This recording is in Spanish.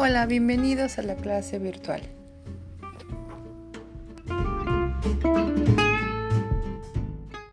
Hola, bienvenidos a la clase virtual.